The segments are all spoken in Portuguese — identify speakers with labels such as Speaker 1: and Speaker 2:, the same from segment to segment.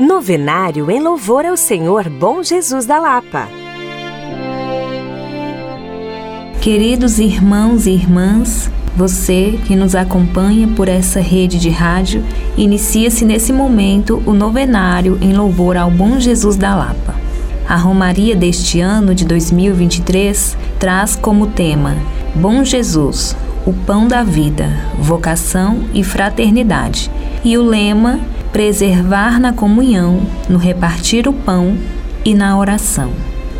Speaker 1: Novenário em louvor ao Senhor Bom Jesus da Lapa.
Speaker 2: Queridos irmãos e irmãs, você que nos acompanha por essa rede de rádio, inicia-se nesse momento o novenário em louvor ao Bom Jesus da Lapa. A Romaria deste ano de 2023 traz como tema Bom Jesus, o pão da vida, vocação e fraternidade. E o lema preservar na comunhão, no repartir o pão e na oração.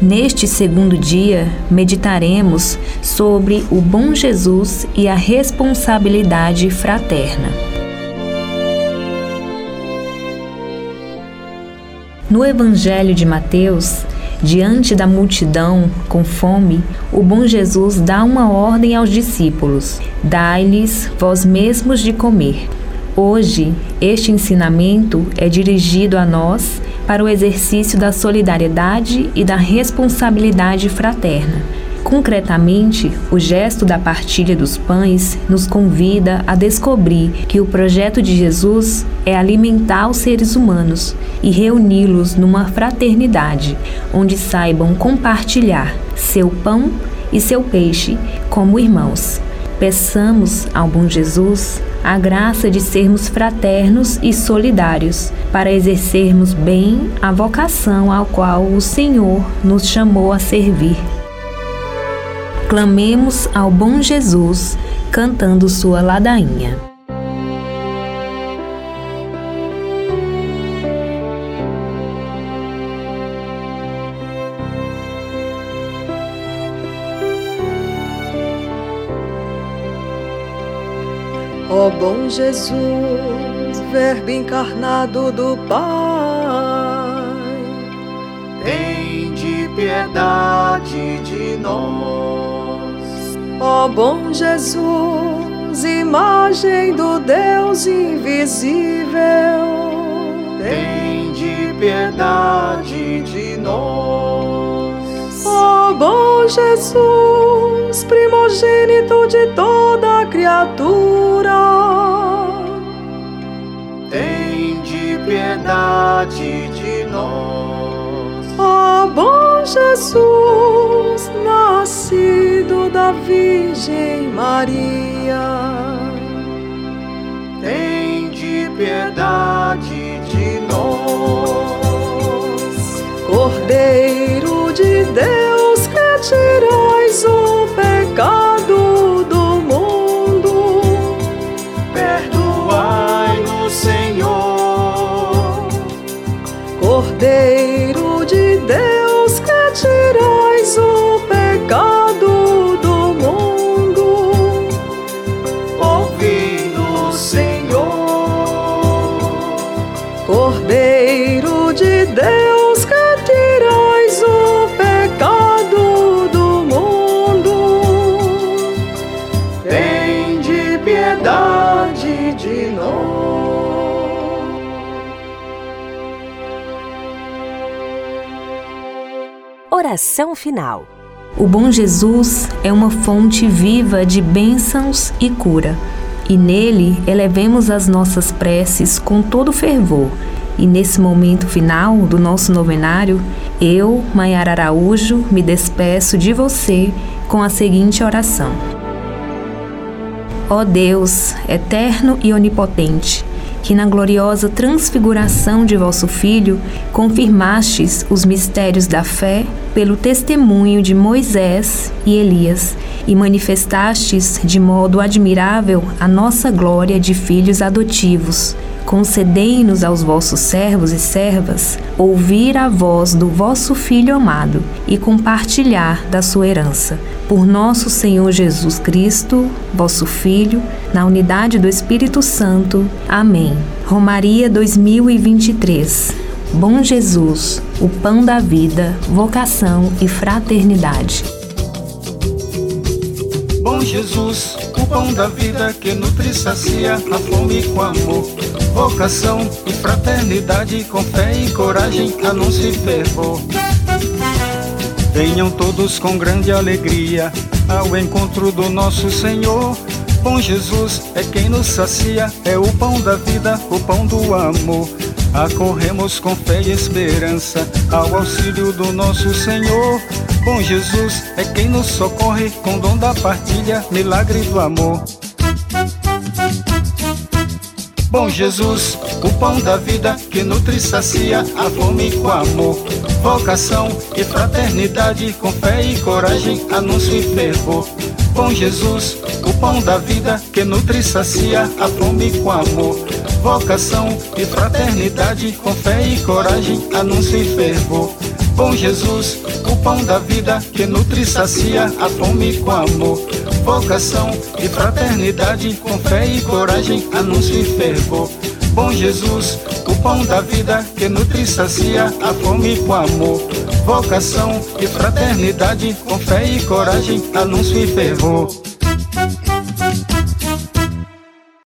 Speaker 2: Neste segundo dia, meditaremos sobre o bom Jesus e a responsabilidade fraterna. No Evangelho de Mateus, diante da multidão com fome, o bom Jesus dá uma ordem aos discípulos: Dai-lhes vós mesmos de comer. Hoje, este ensinamento é dirigido a nós para o exercício da solidariedade e da responsabilidade fraterna. Concretamente, o gesto da partilha dos pães nos convida a descobrir que o projeto de Jesus é alimentar os seres humanos e reuni-los numa fraternidade, onde saibam compartilhar seu pão e seu peixe como irmãos. Peçamos ao bom Jesus a graça de sermos fraternos e solidários, para exercermos bem a vocação ao qual o Senhor nos chamou a servir. Clamemos ao bom Jesus, cantando sua ladainha.
Speaker 3: Ó oh, bom Jesus, Verbo encarnado do Pai,
Speaker 4: tem de piedade de nós.
Speaker 3: Ó oh, bom Jesus, imagem do Deus invisível,
Speaker 4: tem de piedade de nós.
Speaker 3: Ó oh, bom Jesus, primogênito de toda criatura,
Speaker 4: tem de piedade de nós.
Speaker 3: Ó bom Jesus, nascido da Virgem Maria,
Speaker 4: tem de piedade de nós.
Speaker 3: Cordeiro de Deus que tirais o
Speaker 1: Oração final.
Speaker 2: O bom Jesus é uma fonte viva de bênçãos e cura, e nele elevemos as nossas preces com todo fervor. E nesse momento final do nosso novenário, eu, Maiara Araújo, me despeço de você com a seguinte oração: Ó Deus, eterno e onipotente, que na gloriosa transfiguração de vosso Filho confirmastes os mistérios da fé pelo testemunho de Moisés e Elias e manifestastes de modo admirável a nossa glória de filhos adotivos. Concedei-nos aos vossos servos e servas ouvir a voz do vosso Filho amado e compartilhar da sua herança. Por nosso Senhor Jesus Cristo, vosso Filho, na unidade do Espírito Santo. Amém. Romaria 2023. Bom Jesus, o pão da vida, vocação e fraternidade.
Speaker 4: Bom Jesus, o pão da vida que nutre sacia a fome com amor, vocação e fraternidade, com fé e coragem, anúncio e fervor. Venham todos com grande alegria ao encontro do nosso Senhor. Bom Jesus é quem nos sacia, é o pão da vida, o pão do amor. Acorremos com fé e esperança ao auxílio do nosso Senhor. Bom Jesus é quem nos socorre com dom da partilha, milagre do amor. Bom Jesus, o pão da vida que nutre e sacia a fome com amor, vocação e fraternidade, com fé e coragem, anúncio e fervor. Bom Jesus, o pão da vida que nutre e sacia a fome com amor, vocação e fraternidade, com fé e coragem, anúncio e fervor. Bom Jesus, o pão da vida que nutre e sacia a fome com amor vocação e fraternidade, com fé e coragem, anúncio e fervor. Bom Jesus, o pão da vida que nutre e sacia a fome com amor. Vocação e fraternidade, com fé e coragem, anúncio e fervor.